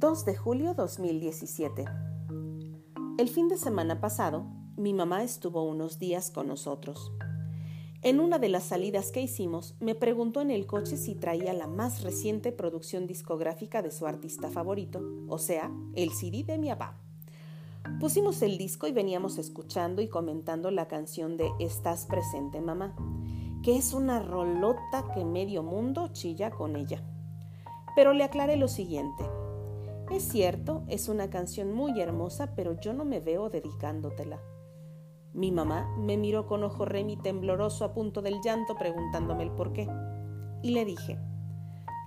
2 de julio 2017. El fin de semana pasado, mi mamá estuvo unos días con nosotros. En una de las salidas que hicimos, me preguntó en el coche si traía la más reciente producción discográfica de su artista favorito, o sea, el CD de mi papá. Pusimos el disco y veníamos escuchando y comentando la canción de Estás presente, mamá, que es una rolota que medio mundo chilla con ella. Pero le aclaré lo siguiente. Es cierto, es una canción muy hermosa, pero yo no me veo dedicándotela. Mi mamá me miró con ojo remi tembloroso a punto del llanto preguntándome el por qué. Y le dije,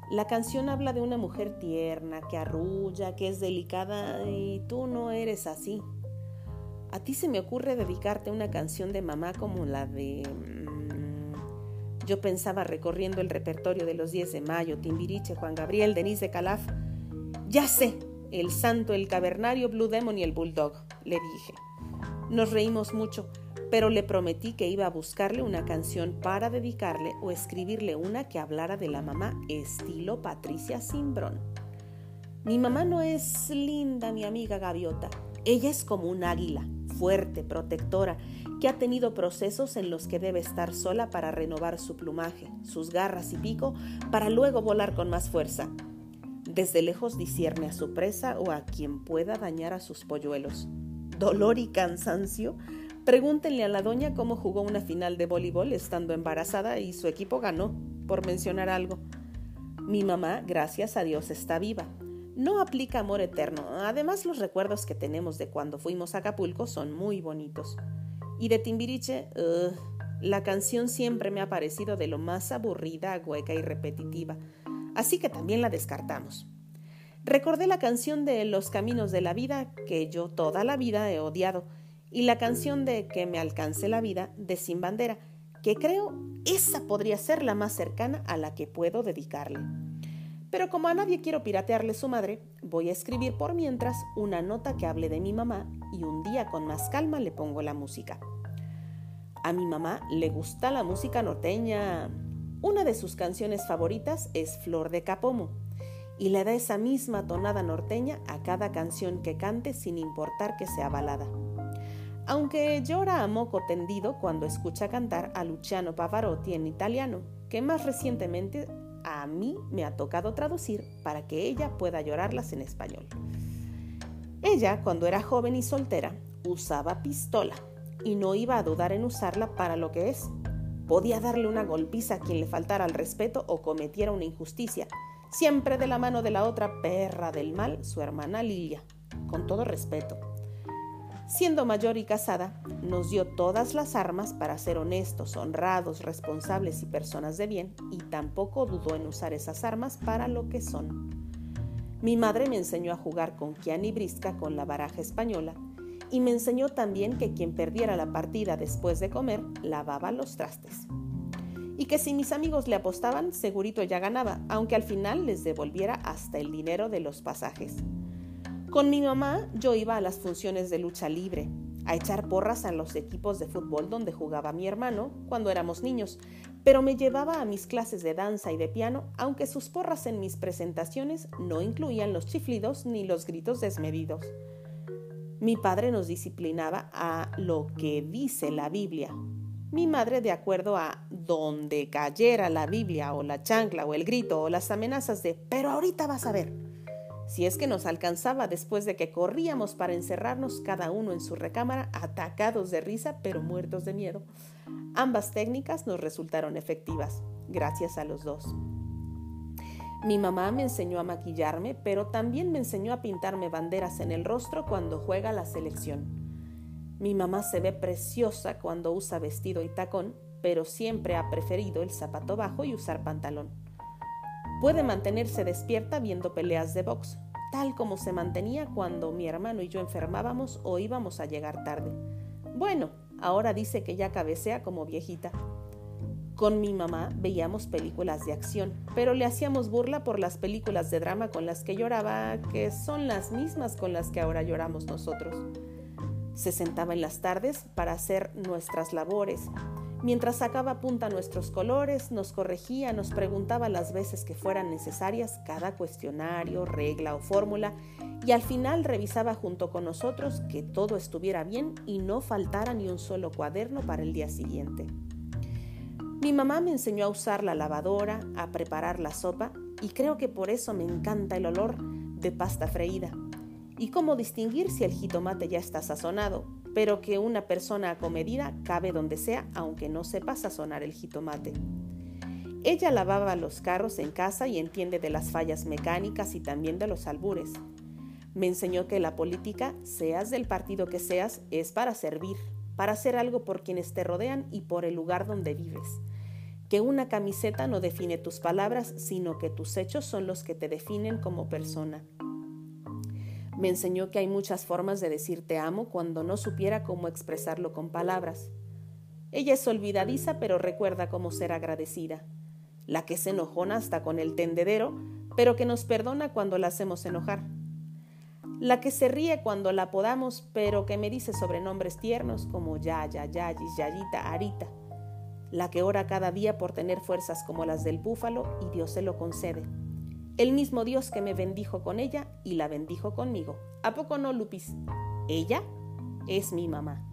la canción habla de una mujer tierna, que arrulla, que es delicada y tú no eres así. ¿A ti se me ocurre dedicarte una canción de mamá como la de... Mm, yo pensaba recorriendo el repertorio de los 10 de mayo, Timbiriche, Juan Gabriel, Denise de Calaf, ya sé, el santo, el cavernario, Blue Demon y el Bulldog, le dije. Nos reímos mucho, pero le prometí que iba a buscarle una canción para dedicarle o escribirle una que hablara de la mamá estilo Patricia Simbrón. Mi mamá no es linda, mi amiga gaviota. Ella es como un águila, fuerte, protectora, que ha tenido procesos en los que debe estar sola para renovar su plumaje, sus garras y pico, para luego volar con más fuerza. Desde lejos discierne a su presa o a quien pueda dañar a sus polluelos. Dolor y cansancio. Pregúntenle a la doña cómo jugó una final de voleibol estando embarazada y su equipo ganó, por mencionar algo. Mi mamá, gracias a Dios, está viva. No aplica amor eterno. Además, los recuerdos que tenemos de cuando fuimos a Acapulco son muy bonitos. Y de Timbiriche, la canción siempre me ha parecido de lo más aburrida, hueca y repetitiva así que también la descartamos. Recordé la canción de Los Caminos de la Vida, que yo toda la vida he odiado, y la canción de Que me alcance la vida, de Sin Bandera, que creo esa podría ser la más cercana a la que puedo dedicarle. Pero como a nadie quiero piratearle su madre, voy a escribir por mientras una nota que hable de mi mamá y un día con más calma le pongo la música. A mi mamá le gusta la música norteña, una de sus canciones favoritas es Flor de Capomo y le da esa misma tonada norteña a cada canción que cante sin importar que sea balada. Aunque llora a moco tendido cuando escucha cantar a Luciano Pavarotti en italiano, que más recientemente a mí me ha tocado traducir para que ella pueda llorarlas en español. Ella, cuando era joven y soltera, usaba pistola y no iba a dudar en usarla para lo que es, Podía darle una golpiza a quien le faltara al respeto o cometiera una injusticia, siempre de la mano de la otra perra del mal, su hermana Lilia, con todo respeto. Siendo mayor y casada, nos dio todas las armas para ser honestos, honrados, responsables y personas de bien, y tampoco dudó en usar esas armas para lo que son. Mi madre me enseñó a jugar con Kian y Brisca con la baraja española y me enseñó también que quien perdiera la partida después de comer lavaba los trastes. Y que si mis amigos le apostaban, segurito ya ganaba, aunque al final les devolviera hasta el dinero de los pasajes. Con mi mamá yo iba a las funciones de lucha libre, a echar porras a los equipos de fútbol donde jugaba mi hermano cuando éramos niños, pero me llevaba a mis clases de danza y de piano, aunque sus porras en mis presentaciones no incluían los chiflidos ni los gritos desmedidos. Mi padre nos disciplinaba a lo que dice la Biblia. Mi madre de acuerdo a donde cayera la Biblia o la chancla o el grito o las amenazas de pero ahorita vas a ver. Si es que nos alcanzaba después de que corríamos para encerrarnos cada uno en su recámara, atacados de risa pero muertos de miedo. Ambas técnicas nos resultaron efectivas, gracias a los dos. Mi mamá me enseñó a maquillarme, pero también me enseñó a pintarme banderas en el rostro cuando juega la selección. Mi mamá se ve preciosa cuando usa vestido y tacón, pero siempre ha preferido el zapato bajo y usar pantalón. Puede mantenerse despierta viendo peleas de box, tal como se mantenía cuando mi hermano y yo enfermábamos o íbamos a llegar tarde. Bueno, ahora dice que ya cabecea como viejita. Con mi mamá veíamos películas de acción, pero le hacíamos burla por las películas de drama con las que lloraba, que son las mismas con las que ahora lloramos nosotros. Se sentaba en las tardes para hacer nuestras labores, Mientras sacaba punta nuestros colores, nos corregía, nos preguntaba las veces que fueran necesarias cada cuestionario, regla o fórmula y al final revisaba junto con nosotros que todo estuviera bien y no faltara ni un solo cuaderno para el día siguiente. Mi mamá me enseñó a usar la lavadora, a preparar la sopa y creo que por eso me encanta el olor de pasta freída. Y cómo distinguir si el jitomate ya está sazonado, pero que una persona acomedida cabe donde sea, aunque no sepa sazonar el jitomate. Ella lavaba los carros en casa y entiende de las fallas mecánicas y también de los albures. Me enseñó que la política, seas del partido que seas, es para servir, para hacer algo por quienes te rodean y por el lugar donde vives. Que una camiseta no define tus palabras, sino que tus hechos son los que te definen como persona. Me enseñó que hay muchas formas de decir te amo cuando no supiera cómo expresarlo con palabras. Ella es olvidadiza, pero recuerda cómo ser agradecida. La que se enojona hasta con el tendedero, pero que nos perdona cuando la hacemos enojar. La que se ríe cuando la podamos, pero que me dice sobrenombres tiernos como ya, ya, yayis, yayita, arita. La que ora cada día por tener fuerzas como las del búfalo y Dios se lo concede el mismo Dios que me bendijo con ella y la bendijo conmigo. ¿A poco no, Lupis? Ella es mi mamá.